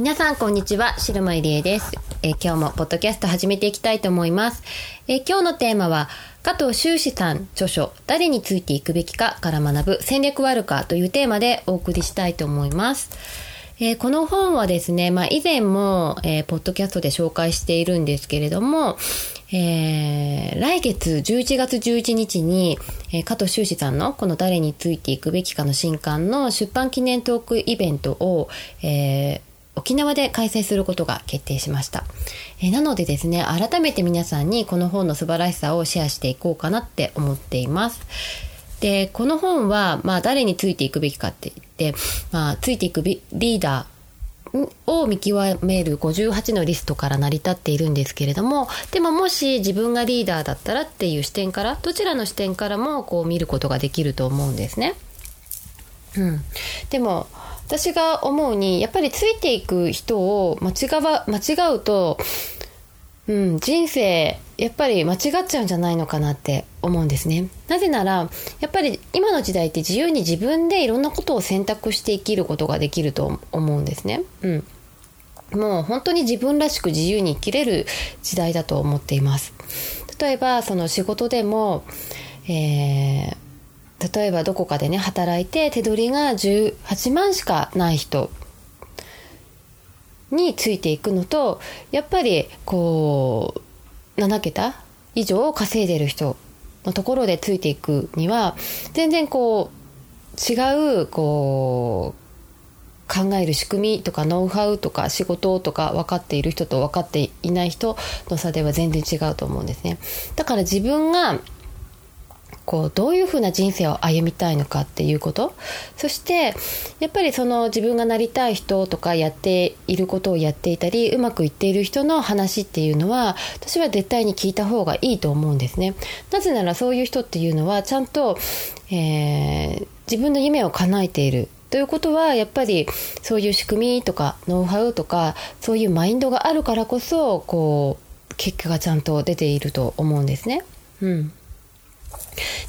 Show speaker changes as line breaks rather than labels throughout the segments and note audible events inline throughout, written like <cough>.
皆さんこんにちは。白間入江です、え今日もポッドキャスト始めていきたいと思います、え今日のテーマは加藤修士さん著書誰についていくべきかから学ぶ戦略はあるかというテーマでお送りしたいと思います。えー、この本はですね、まあ、以前も、えー、ポッドキャストで紹介しているんですけれども、えー、来月11月11日に、え、加藤修士さんのこの誰についていくべきかの新刊の出版記念トークイベントを、え、沖縄で開催することが決定しました。え、なのでですね、改めて皆さんにこの本の素晴らしさをシェアしていこうかなって思っています。で、この本は、まあ、誰についていくべきかって言って、まあ、ついていくリーダーを見極める58のリストから成り立っているんですけれどもでももし自分がリーダーだったらっていう視点からどちらの視点からもこう見ることができると思うんですね。うん、でも私が思うにやっぱりついていく人を間違わ間違うと、うん、人生やっぱり間違っちゃうんじゃないのかなって思うんですね。なぜならやっぱり今の時代って自由に自分でいろんなことを選択して生きることができると思うんですね。うん。もう本当に自分らしく自由に生きれる時代だと思っています。例えばその仕事でも、えー例えばどこかでね働いて手取りが18万しかない人についていくのとやっぱりこう7桁以上稼いでる人のところでついていくには全然こう違うこう考える仕組みとかノウハウとか仕事とか分かっている人と分かっていない人の差では全然違うと思うんですね。だから自分がこうどういうふうな人生を歩みたいのかっていうこと。そしてやっぱりその自分がなりたい人とかやっていることをやっていたりうまくいっている人の話っていうのは私は絶対に聞いた方がいいと思うんですね。なぜならそういう人っていうのはちゃんと、えー、自分の夢を叶えているということはやっぱりそういう仕組みとかノウハウとかそういうマインドがあるからこそこう結果がちゃんと出ていると思うんですね。うん。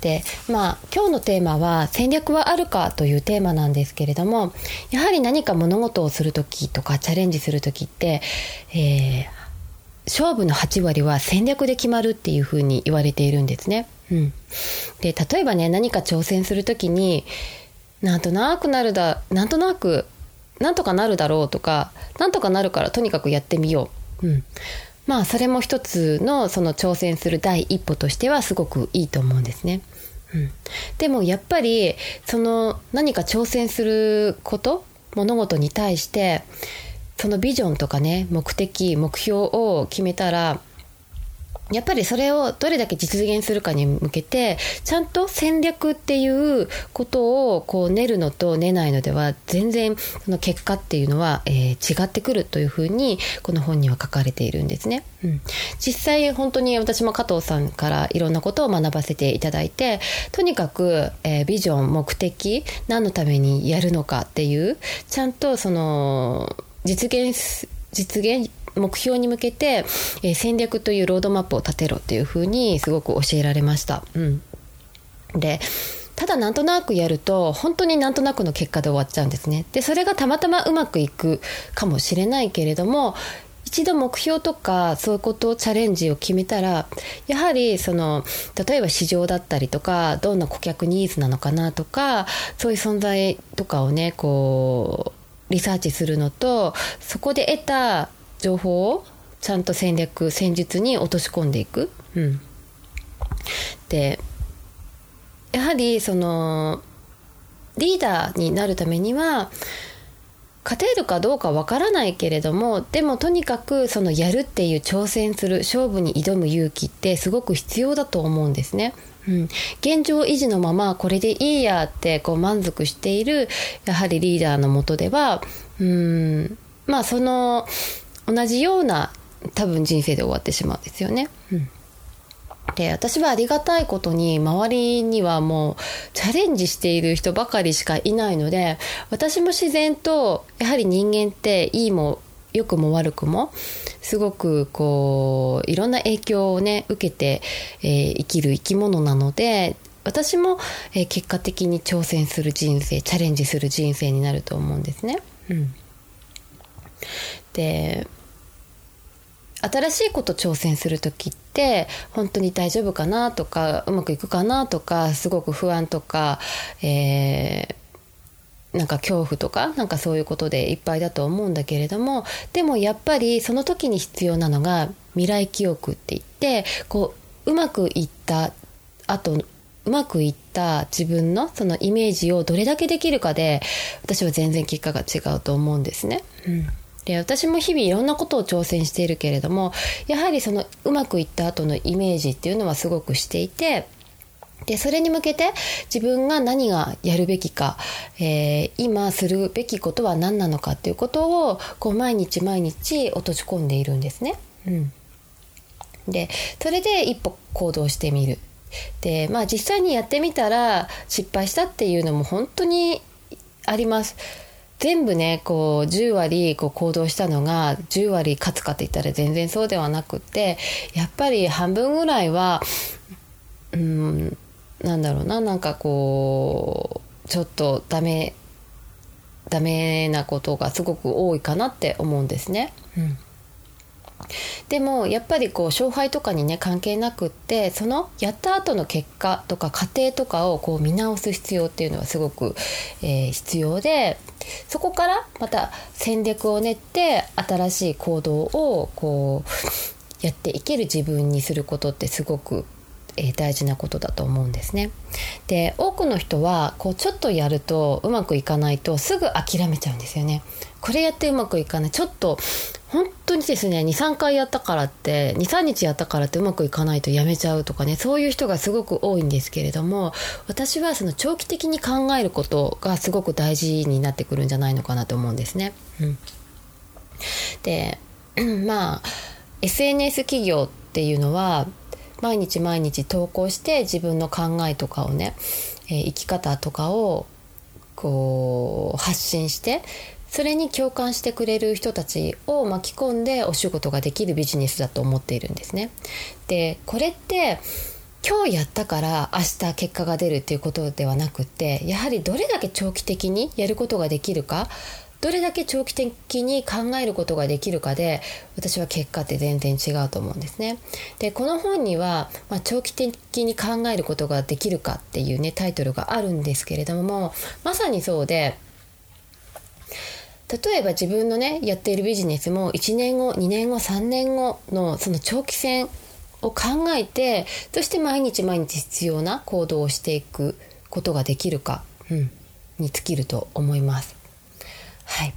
でまあ今日のテーマは戦略はあるかというテーマなんですけれどもやはり何か物事をする時とかチャレンジする時って、えー、勝負の8割は戦略で決まるっていうふうに言われているんですね。うん、で例えばね何か挑戦する時になんとなくなるだなんとなくなんとかなるだろうとかなんとかなるからとにかくやってみよう。うんまあそれも一つのその挑戦する第一歩としてはすごくいいと思うんですね。うん、でもやっぱりその何か挑戦すること物事に対してそのビジョンとかね目的目標を決めたらやっぱりそれをどれだけ実現するかに向けてちゃんと戦略っていうことをこう練るのと練ないのでは全然その結果っていうのは、えー、違ってくるというふうにこの本には書かれているんですね。うん、実際本当に私も加藤さんからいろんなことを学ばせていただいてとにかく、えー、ビジョン目的何のためにやるのかっていうちゃんとその実現実現目標に向けて、えー、戦略というロードマップを立てろっていうふうにすごく教えられました。うん、でただなんとなくやると本当になんとなくの結果で終わっちゃうんですね。でそれがたまたまうまくいくかもしれないけれども一度目標とかそういうことをチャレンジを決めたらやはりその例えば市場だったりとかどんな顧客ニーズなのかなとかそういう存在とかをねこうリサーチするのとそこで得た情報をちゃんと戦略戦術に落とし込んでいく。うん、でやはりそのリーダーになるためには勝てるかどうかわからないけれどもでもとにかくそのやるっていう挑戦する勝負に挑む勇気ってすごく必要だと思うんですね。うん、現状維持のままこれでいいやってこう満足しているやはりリーダーのもとではうんまあその同じような多分人生で終わってしまうんですよね。うんで私はありがたいことに周りにはもうチャレンジしている人ばかりしかいないので私も自然とやはり人間っていいも良くも悪くもすごくこういろんな影響をね受けて、えー、生きる生き物なので私も、えー、結果的に挑戦する人生チャレンジする人生になると思うんですね。うん、で新しいこと挑戦する時って本当に大丈夫かなとかうまくいくかなとかすごく不安とか、えー、なんか恐怖とかなんかそういうことでいっぱいだと思うんだけれどもでもやっぱりその時に必要なのが未来記憶って言ってこううまくいった後うまくいった自分のそのイメージをどれだけできるかで私は全然結果が違うと思うんですね。うんで私も日々いろんなことを挑戦しているけれどもやはりそのうまくいった後のイメージっていうのはすごくしていてでそれに向けて自分が何がやるべきか、えー、今するべきことは何なのかっていうことをこう毎日毎日落とし込んでいるんですね。うん、でそれで一歩行動してみる。でまあ実際にやってみたら失敗したっていうのも本当にあります。全部ねこう10割こう行動したのが10割勝つかって言ったら全然そうではなくてやっぱり半分ぐらいはうんなんだろうななんかこうちょっとダメダメなことがすごく多いかなって思うんですね。うんでもやっぱりこう勝敗とかにね関係なくってそのやった後の結果とか過程とかをこう見直す必要っていうのはすごく、えー、必要でそこからまた戦略を練って新しい行動をこうやっていける自分にすることってすごくえ大事なことだと思うんですね。で多くの人はこうちょっとやるとうまくいかないとすぐ諦めちゃうんですよね。これやってうまくいかないちょっと本当にですね23回やったからって23日やったからってうまくいかないとやめちゃうとかねそういう人がすごく多いんですけれども私はその長期的に考えることがすごく大事になってくるんじゃないのかなと思うんですね。うん、で <clears throat> まあ SNS 企業っていうのは毎日毎日投稿して自分の考えとかをね、え、生き方とかをこう発信してそれに共感してくれる人たちを巻き込んでお仕事ができるビジネスだと思っているんですね。でこれって今日やったから明日結果が出るっていうことではなくてやはりどれだけ長期的にやることができるかどれだけ長期的に考えることができるかで私は結果って全然違うと思うんですね。でこの本には、まあ、長期的に考えることができるかっていうねタイトルがあるんですけれどもまさにそうで例えば自分のねやっているビジネスも1年後2年後3年後のその長期戦を考えてそして毎日毎日必要な行動をしていくことができるか、うん、に尽きると思います。はい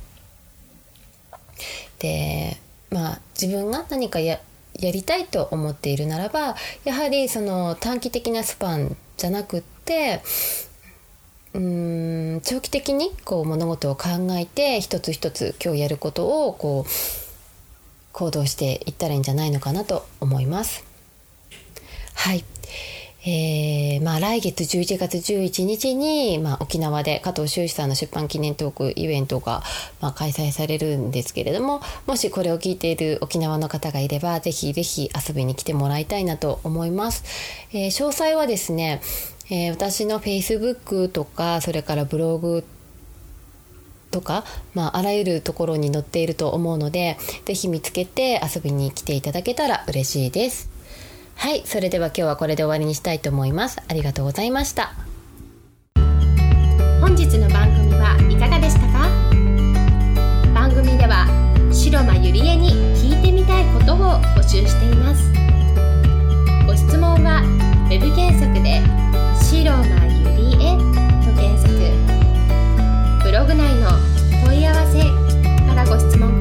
でまあ自分が何かややりたいと思っているならばやはりその短期的なスパンじゃなくってうん長期的にこう物事を考えて一つ一つ今日やることをこう行動していったらいいんじゃないのかなと思います。はい。えーまあ、来月11月11日に、まあ、沖縄で加藤修士さんの出版記念トークイベントが、まあ、開催されるんですけれどももしこれを聞いている沖縄の方がいればぜひぜひ遊びに来てもらいたいなと思います。えー、詳細はですね、えー、私の Facebook とかそれからブログとか、まあ、あらゆるところに載っていると思うので是非見つけて遊びに来ていただけたら嬉しいです。はいそれでは今日はこれで終わりにしたいと思います。ありがとうございました。本日の
番組はいかがでしたか？番組では白間ゆりえに聞いてみたいことを募集しています。ご質問はウェブ検索でログ内の問い合わせからご質問